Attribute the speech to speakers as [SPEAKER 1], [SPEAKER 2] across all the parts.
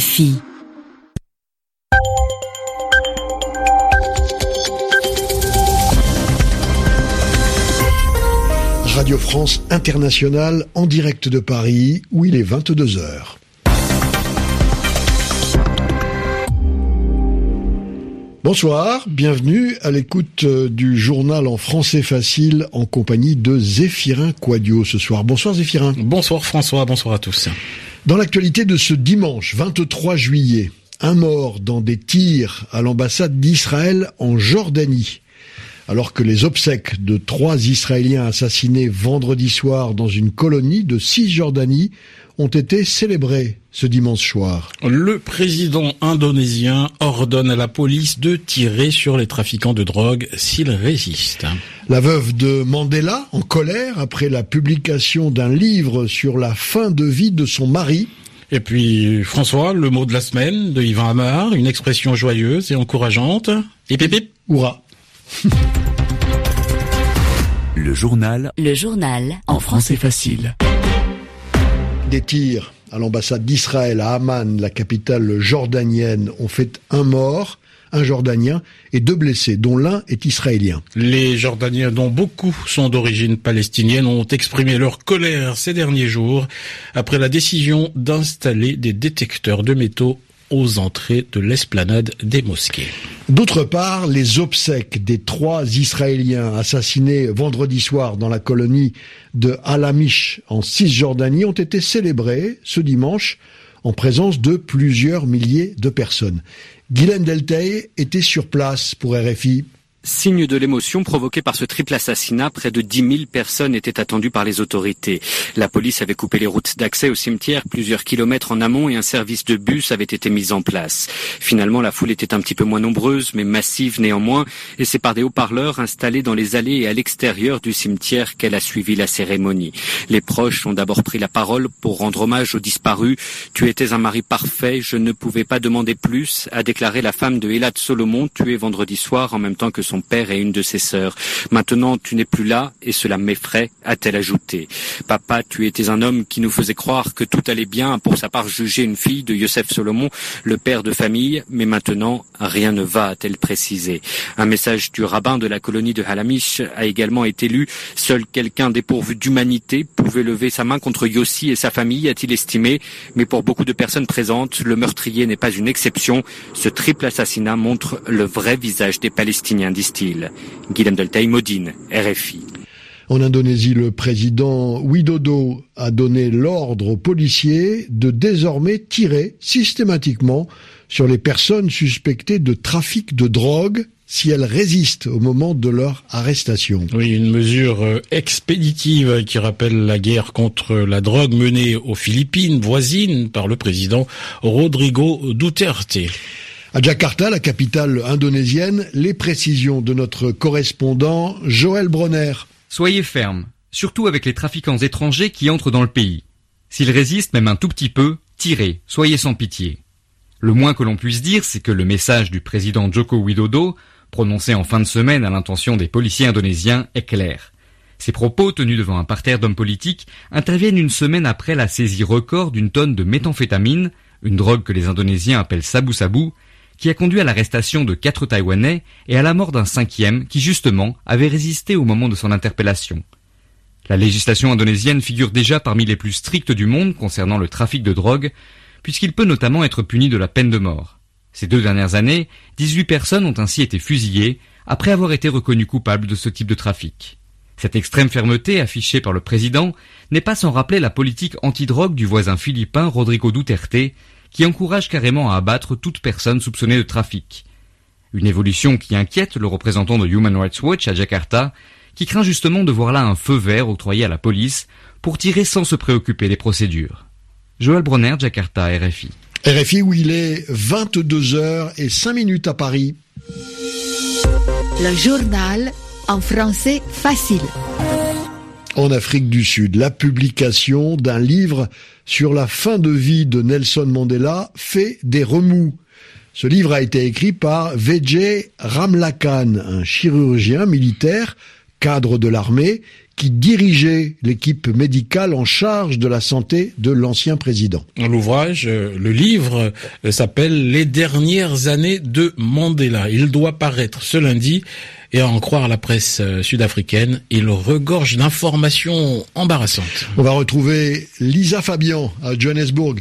[SPEAKER 1] RFI.
[SPEAKER 2] Radio France Internationale en direct de Paris où il est 22 heures. Bonsoir, bienvenue à l'écoute euh, du journal en français facile en compagnie de Zéphirin Quadio ce soir. Bonsoir Zéphirin.
[SPEAKER 3] Bonsoir François, bonsoir à tous.
[SPEAKER 2] Dans l'actualité de ce dimanche 23 juillet, un mort dans des tirs à l'ambassade d'Israël en Jordanie. Alors que les obsèques de trois Israéliens assassinés vendredi soir dans une colonie de Cisjordanie ont été célébrés ce dimanche soir.
[SPEAKER 3] Le président indonésien ordonne à la police de tirer sur les trafiquants de drogue s'ils résistent.
[SPEAKER 2] La veuve de Mandela, en colère après la publication d'un livre sur la fin de vie de son mari,
[SPEAKER 3] et puis, François, le mot de la semaine de Yvan Amar, une expression joyeuse et encourageante. Et pip,
[SPEAKER 2] Hurrah
[SPEAKER 4] Le journal.
[SPEAKER 1] Le journal
[SPEAKER 4] En français facile.
[SPEAKER 2] Des tirs à l'ambassade d'Israël à Amman, la capitale jordanienne, ont fait un mort, un Jordanien, et deux blessés, dont l'un est israélien.
[SPEAKER 3] Les Jordaniens, dont beaucoup sont d'origine palestinienne, ont exprimé leur colère ces derniers jours après la décision d'installer des détecteurs de métaux aux entrées de l'esplanade des mosquées.
[SPEAKER 2] D'autre part, les obsèques des trois Israéliens assassinés vendredi soir dans la colonie de Alamish en Cisjordanie ont été célébrées ce dimanche en présence de plusieurs milliers de personnes. Guylaine Deltey était sur place pour RFI
[SPEAKER 5] Signe de l'émotion provoquée par ce triple assassinat, près de 10 000 personnes étaient attendues par les autorités. La police avait coupé les routes d'accès au cimetière plusieurs kilomètres en amont et un service de bus avait été mis en place. Finalement, la foule était un petit peu moins nombreuse, mais massive néanmoins, et c'est par des haut-parleurs installés dans les allées et à l'extérieur du cimetière qu'elle a suivi la cérémonie. Les proches ont d'abord pris la parole pour rendre hommage aux disparus. Tu étais un mari parfait, je ne pouvais pas demander plus, a déclaré la femme de Elad Solomon, tuée vendredi soir en même temps que son père et une de ses sœurs. Maintenant, tu n'es plus là et cela m'effraie, a-t-elle ajouté. Papa, tu étais un homme qui nous faisait croire que tout allait bien, pour sa part juger une fille de Yosef Solomon, le père de famille, mais maintenant, rien ne va, a-t-elle précisé. Un message du rabbin de la colonie de Halamish a également été lu. Seul quelqu'un dépourvu d'humanité pouvait lever sa main contre Yossi et sa famille, a-t-il estimé. Mais pour beaucoup de personnes présentes, le meurtrier n'est pas une exception. Ce triple assassinat montre le vrai visage des Palestiniens, disent-ils. Guillaume Deltay, Modine, RFI.
[SPEAKER 2] En Indonésie, le président Widodo a donné l'ordre aux policiers de désormais tirer systématiquement sur les personnes suspectées de trafic de drogue si elles résistent au moment de leur arrestation.
[SPEAKER 3] Oui, une mesure euh, expéditive qui rappelle la guerre contre la drogue menée aux Philippines voisines par le président Rodrigo Duterte.
[SPEAKER 2] À Jakarta, la capitale indonésienne, les précisions de notre correspondant Joël Bronner.
[SPEAKER 6] Soyez ferme, surtout avec les trafiquants étrangers qui entrent dans le pays. S'ils résistent même un tout petit peu, tirez, soyez sans pitié. Le moins que l'on puisse dire, c'est que le message du président Joko Widodo, prononcé en fin de semaine à l'intention des policiers indonésiens, est clair. Ces propos, tenus devant un parterre d'hommes politiques, interviennent une semaine après la saisie record d'une tonne de méthamphétamine, une drogue que les Indonésiens appellent sabu sabu, qui a conduit à l'arrestation de quatre Taïwanais et à la mort d'un cinquième qui, justement, avait résisté au moment de son interpellation. La législation indonésienne figure déjà parmi les plus strictes du monde concernant le trafic de drogue, puisqu'il peut notamment être puni de la peine de mort. Ces deux dernières années, 18 personnes ont ainsi été fusillées après avoir été reconnues coupables de ce type de trafic. Cette extrême fermeté affichée par le président n'est pas sans rappeler la politique antidrogue du voisin philippin Rodrigo Duterte, qui encourage carrément à abattre toute personne soupçonnée de trafic. Une évolution qui inquiète le représentant de Human Rights Watch à Jakarta, qui craint justement de voir là un feu vert octroyé à la police pour tirer sans se préoccuper des procédures. Joël Bronner, Jakarta, RFI.
[SPEAKER 2] RFI où il est 22 heures et 5 minutes à Paris.
[SPEAKER 1] Le journal en français facile.
[SPEAKER 2] En Afrique du Sud, la publication d'un livre sur la fin de vie de Nelson Mandela fait des remous. Ce livre a été écrit par Vijay Ramlakan, un chirurgien militaire cadre de l'armée, qui dirigeait l'équipe médicale en charge de la santé de l'ancien président.
[SPEAKER 3] L'ouvrage, euh, le livre, euh, s'appelle Les dernières années de Mandela. Il doit paraître ce lundi et à en croire la presse euh, sud-africaine, il regorge d'informations embarrassantes.
[SPEAKER 2] On va retrouver Lisa Fabian à Johannesburg.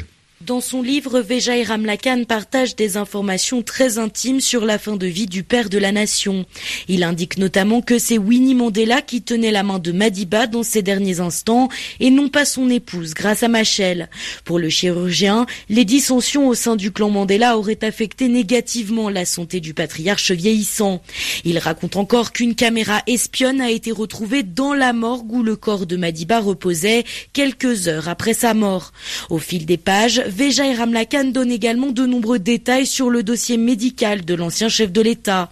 [SPEAKER 7] Dans son livre, Vijay Ramlakan partage des informations très intimes sur la fin de vie du père de la nation. Il indique notamment que c'est Winnie Mandela qui tenait la main de Madiba dans ses derniers instants et non pas son épouse grâce à Machel. Pour le chirurgien, les dissensions au sein du clan Mandela auraient affecté négativement la santé du patriarche vieillissant. Il raconte encore qu'une caméra espionne a été retrouvée dans la morgue où le corps de Madiba reposait quelques heures après sa mort. Au fil des pages, Vijay Ramlakan donne également de nombreux détails sur le dossier médical de l'ancien chef de l'État.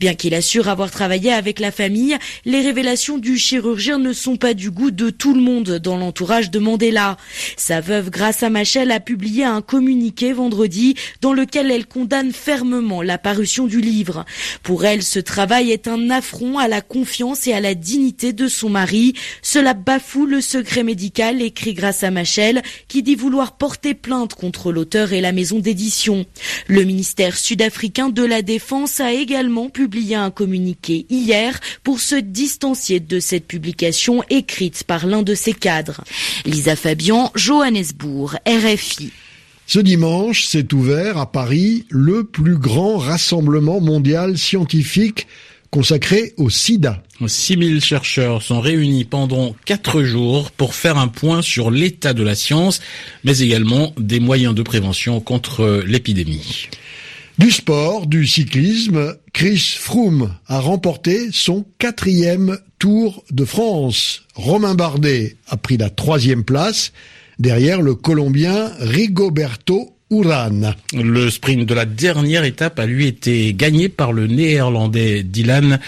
[SPEAKER 7] Bien qu'il assure avoir travaillé avec la famille, les révélations du chirurgien ne sont pas du goût de tout le monde dans l'entourage de Mandela. Sa veuve Graça Machel a publié un communiqué vendredi dans lequel elle condamne fermement la parution du livre. Pour elle, ce travail est un affront à la confiance et à la dignité de son mari. Cela bafoue le secret médical, écrit Graça Machel, qui dit vouloir porter plainte contre l'auteur et la maison d'édition. Le ministère sud-africain de la Défense a également publié un communiqué hier pour se distancier de cette publication écrite par l'un de ses cadres. Lisa Fabian, Johannesburg, RFI.
[SPEAKER 2] Ce dimanche s'est ouvert à Paris le plus grand rassemblement mondial scientifique consacré au sida.
[SPEAKER 3] 6000 chercheurs sont réunis pendant quatre jours pour faire un point sur l'état de la science, mais également des moyens de prévention contre l'épidémie.
[SPEAKER 2] Du sport, du cyclisme, Chris Froome a remporté son quatrième Tour de France. Romain Bardet a pris la troisième place derrière le Colombien Rigoberto Urán.
[SPEAKER 3] Le sprint de la dernière étape a lui été gagné par le néerlandais Dylan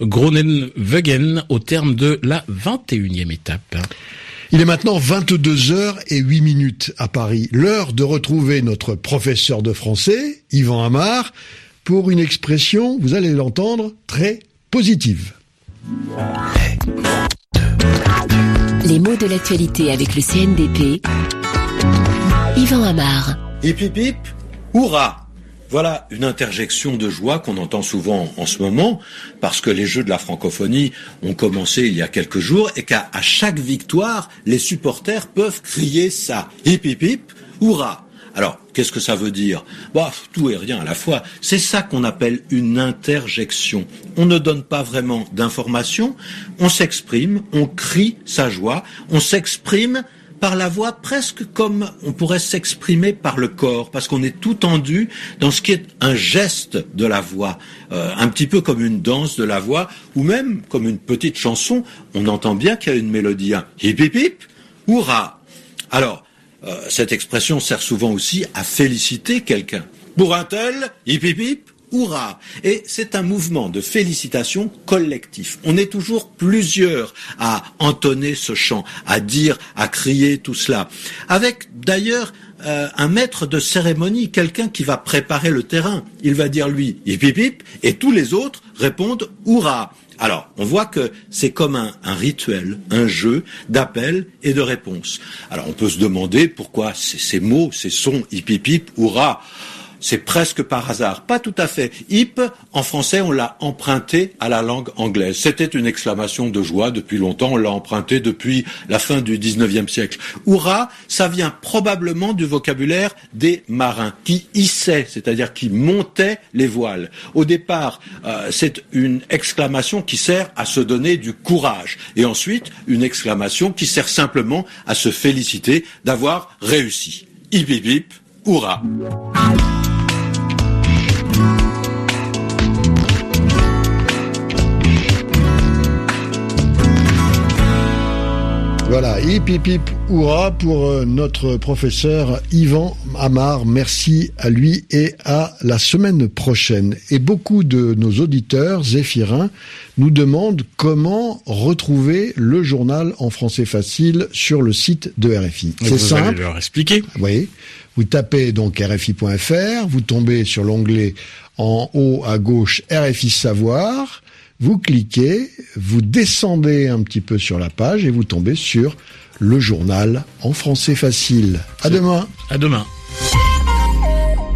[SPEAKER 3] Groenewegen au terme de la 21e étape.
[SPEAKER 2] Il est maintenant 22h et 8 minutes à Paris. L'heure de retrouver notre professeur de français, Yvan Amar, pour une expression, vous allez l'entendre, très positive.
[SPEAKER 1] Les mots de l'actualité avec le CNDP. Yvan Amar.
[SPEAKER 8] Hip hip hip, hurrah voilà une interjection de joie qu'on entend souvent en ce moment, parce que les Jeux de la francophonie ont commencé il y a quelques jours et qu'à chaque victoire, les supporters peuvent crier ça. Hip hip hip, hurrah alors, qu'est-ce que ça veut dire? Bah, Tout et rien à la fois. C'est ça qu'on appelle une interjection. On ne donne pas vraiment d'informations, on s'exprime, on crie sa joie, on s'exprime par la voix presque comme on pourrait s'exprimer par le corps, parce qu'on est tout tendu dans ce qui est un geste de la voix, euh, un petit peu comme une danse de la voix, ou même comme une petite chanson, on entend bien qu'il y a une mélodie, un hip hip hip, hurrah. Alors, euh, cette expression sert souvent aussi à féliciter quelqu'un. Pour un tel, hip hip hip, Hurrah Et c'est un mouvement de félicitations collectif. On est toujours plusieurs à entonner ce chant, à dire, à crier tout cela. Avec d'ailleurs euh, un maître de cérémonie, quelqu'un qui va préparer le terrain. Il va dire lui, hip hip et tous les autres répondent hurrah. Alors, on voit que c'est comme un, un, rituel, un jeu d'appel et de réponse. Alors, on peut se demander pourquoi ces mots, ces sons hip hip hip, hurrah c'est presque par hasard. Pas tout à fait. Hip, en français, on l'a emprunté à la langue anglaise. C'était une exclamation de joie depuis longtemps. On l'a emprunté depuis la fin du 19e siècle. Hurrah, ça vient probablement du vocabulaire des marins qui hissaient, c'est-à-dire qui montaient les voiles. Au départ, euh, c'est une exclamation qui sert à se donner du courage. Et ensuite, une exclamation qui sert simplement à se féliciter d'avoir réussi. Hip hip hip, hurrah.
[SPEAKER 2] Voilà, hip hip hip hurrah pour euh, notre professeur Yvan Amar. Merci à lui et à la semaine prochaine. Et beaucoup de nos auditeurs zéphirins nous demandent comment retrouver le journal en français facile sur le site de RFI.
[SPEAKER 3] C'est simple. Allez leur expliquer.
[SPEAKER 2] Oui. Vous tapez donc RFI.fr, vous tombez sur l'onglet en haut à gauche RFI Savoir. Vous cliquez, vous descendez un petit peu sur la page et vous tombez sur le journal en français facile. À demain.
[SPEAKER 3] À demain.